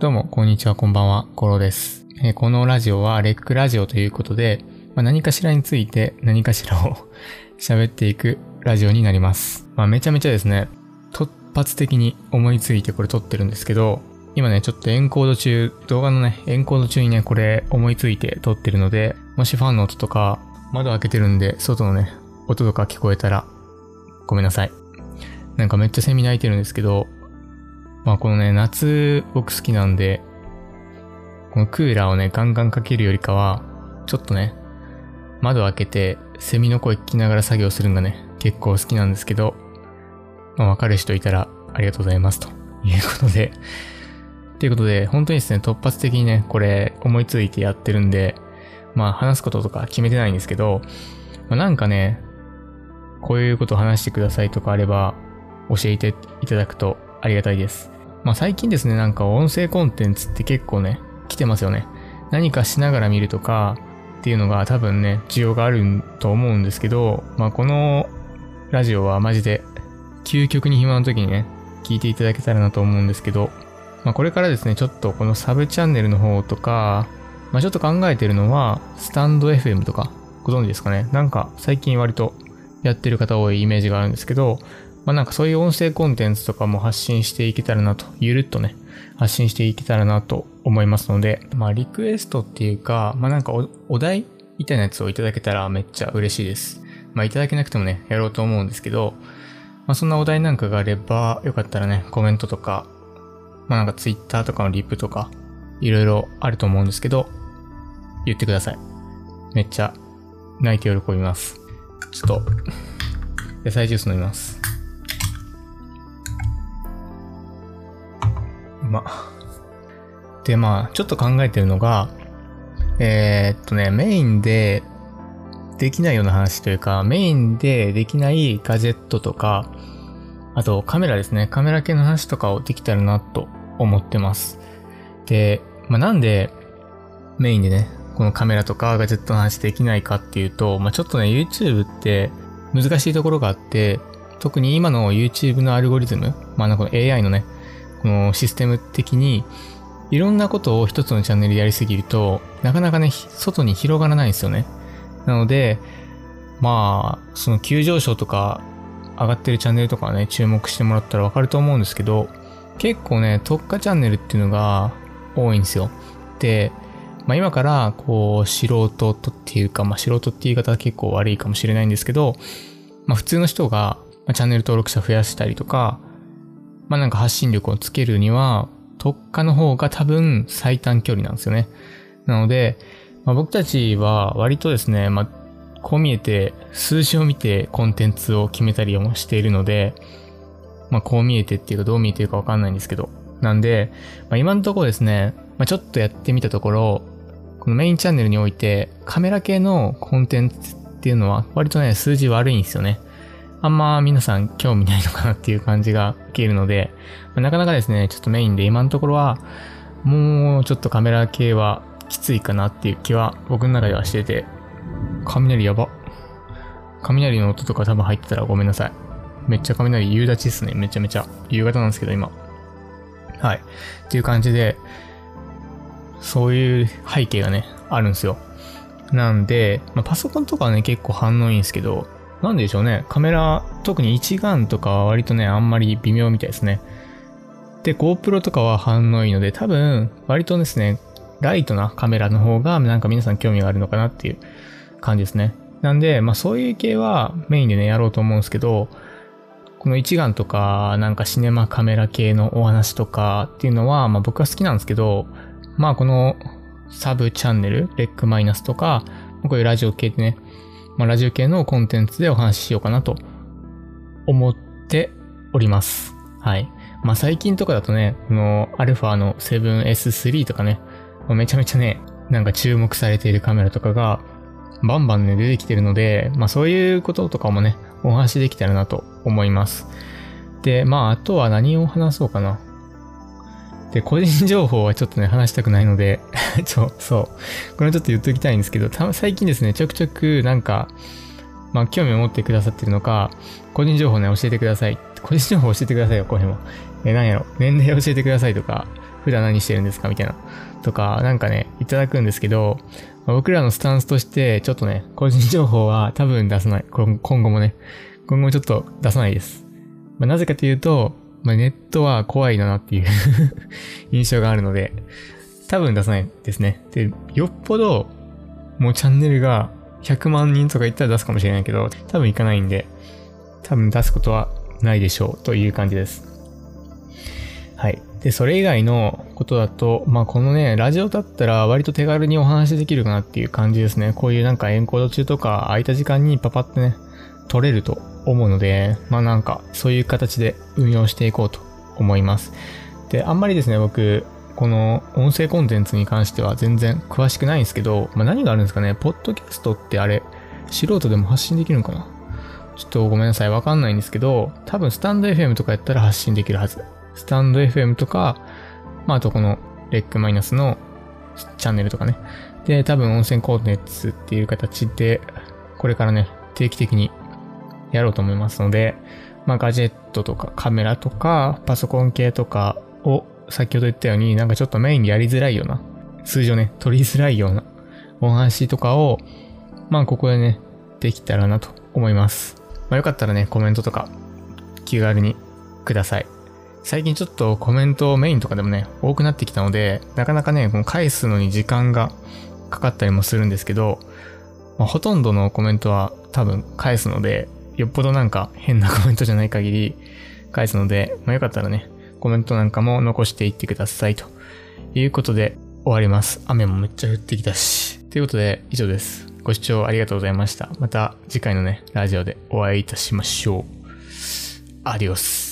どうも、こんにちは、こんばんは、コロです。えー、このラジオはレックラジオということで、まあ、何かしらについて何かしらを 喋っていくラジオになります。まあ、めちゃめちゃですね、突発的に思いついてこれ撮ってるんですけど、今ね、ちょっとエンコード中、動画のね、エンコード中にね、これ思いついて撮ってるので、もしファンの音とか、窓開けてるんで、外のね、音とか聞こえたら、ごめんなさい。なんかめっちゃセミ鳴いてるんですけど、まあこのね、夏僕好きなんで、このクーラーをね、ガンガンかけるよりかは、ちょっとね、窓開けて、セミの声聞きながら作業するのがね、結構好きなんですけど、まあわかる人いたらありがとうございますと。いうことで、ということで、本当にですね、突発的にね、これ思いついてやってるんで、まあ話すこととか決めてないんですけど、まあ、なんかね、こういうこと話してくださいとかあれば、教えていただくとありがたいです。まあ最近ですね、なんか音声コンテンツって結構ね、来てますよね。何かしながら見るとかっていうのが多分ね、需要があると思うんですけど、まあこのラジオはマジで究極に暇な時にね、聞いていただけたらなと思うんですけど、まあこれからですね、ちょっとこのサブチャンネルの方とか、まあちょっと考えてるのは、スタンド FM とか、ご存知ですかねなんか最近割とやってる方多いイメージがあるんですけど、まあなんかそういう音声コンテンツとかも発信していけたらなと、ゆるっとね、発信していけたらなと思いますので、まあリクエストっていうか、まあなんかお題みたいなやつをいただけたらめっちゃ嬉しいです。まあいただけなくてもね、やろうと思うんですけど、まあそんなお題なんかがあれば、よかったらね、コメントとか、まあなんかツイッターとかのリプとか、いろいろあると思うんですけど、言ってください。めっちゃ泣いて喜びます。ちょっと、野菜ジュース飲みます。ま。で、まあ、ちょっと考えてるのが、えー、っとね、メインでできないような話というか、メインでできないガジェットとか、あとカメラですね。カメラ系の話とかをできたらなと思ってます。で、まあ、なんでメインでね、このカメラとかガジェットの話できないかっていうと、まあ、ちょっとね、YouTube って難しいところがあって、特に今の YouTube のアルゴリズム、まあ、なんか AI のね、このシステム的に、いろんなことを一つのチャンネルやりすぎると、なかなかね、外に広がらないんですよね。なので、まあ、その急上昇とか上がってるチャンネルとかね、注目してもらったらわかると思うんですけど、結構ね、特化チャンネルっていうのが多いんですよ。で、まあ今から、こう、素人とっていうか、まあ素人って言い方は結構悪いかもしれないんですけど、まあ普通の人が、ま、チャンネル登録者増やしたりとか、まあなんか発信力をつけるには、特化の方が多分最短距離なんですよね。なので、まあ、僕たちは割とですね、まあ、こう見えて数字を見てコンテンツを決めたりもしているので、まあ、こう見えてっていうかどう見えてるかわかんないんですけど。なんで、まあ、今のところですね、まあ、ちょっとやってみたところ、このメインチャンネルにおいてカメラ系のコンテンツっていうのは割とね、数字悪いんですよね。あんま皆さん興味ないのかなっていう感じが受けるので、ま、なかなかですね、ちょっとメインで今のところは、もうちょっとカメラ系はきついかなっていう気は僕の中ではしてて、雷やば。雷の音とか多分入ってたらごめんなさい。めっちゃ雷夕立ちっすね。めちゃめちゃ。夕方なんですけど今。はい。っていう感じで、そういう背景がね、あるんですよ。なんで、まあ、パソコンとかはね、結構反応いいんですけど、なんでしょうね。カメラ、特に一眼とかは割とね、あんまり微妙みたいですね。で、GoPro とかは反応いいので、多分、割とですね、ライトなカメラの方が、なんか皆さん興味があるのかなっていう感じですね。なんで、まあそういう系はメインでね、やろうと思うんですけど、この一眼とか、なんかシネマカメラ系のお話とかっていうのは、まあ僕は好きなんですけど、まあこのサブチャンネル、レックマイナスとか、こういうラジオ系でね、まあ、ラジオ系のコンテンツでお話ししようかなと思っております。はい。まあ、最近とかだとね、この α の 7S3 とかね、めちゃめちゃね、なんか注目されているカメラとかが、バンバンね、出てきてるので、まあそういうこととかもね、お話できたらなと思います。で、まああとは何を話そうかな。で、個人情報はちょっとね、話したくないので ちょ、そう。これちょっと言っときたいんですけど、た最近ですね、ちょくちょくなんか、まあ、興味を持ってくださってるのか、個人情報ね、教えてください。個人情報教えてくださいよ、こういうの。え、なんやろ、年齢教えてくださいとか、普段何してるんですかみたいな。とか、なんかね、いただくんですけど、まあ僕らのスタンスとして、ちょっとね、個人情報は多分出さない。今後もね、今後もちょっと出さないです。まあ、なぜかというと、まあ、ネットは怖いなっていう 印象があるので、多分出さないですね。で、よっぽど、もうチャンネルが100万人とか言ったら出すかもしれないけど、多分いかないんで、多分出すことはないでしょうという感じです。はい。で、それ以外のことだと、まあ、このね、ラジオだったら割と手軽にお話できるかなっていう感じですね。こういうなんかエンコード中とか空いた時間にパパってね、取れると思うので、まあなんかそういう形で運用していこうと思います。で、あんまりですね、僕、この音声コンテンツに関しては全然詳しくないんですけど、まあ何があるんですかね、ポッドキャストってあれ、素人でも発信できるのかな？ちょっとごめんなさい、わかんないんですけど、多分スタンド FM とかやったら発信できるはず。スタンド FM とか、まああとこのレックマイナスのチャンネルとかね。で、多分音声コンテンツっていう形で、これからね、定期的にやろうと思いますので、まあガジェットとかカメラとかパソコン系とかを先ほど言ったようになんかちょっとメインでやりづらいような、数字をね、取りづらいようなお話とかを、まあここでね、できたらなと思います。まあよかったらね、コメントとか気軽にください。最近ちょっとコメントメインとかでもね、多くなってきたので、なかなかね、この返すのに時間がかかったりもするんですけど、まあ、ほとんどのコメントは多分返すので、よっぽどなんか変なコメントじゃない限り返すので、まあ、よかったらね、コメントなんかも残していってくださいということで終わります。雨もめっちゃ降ってきたし。ということで以上です。ご視聴ありがとうございました。また次回のね、ラジオでお会いいたしましょう。アディオス。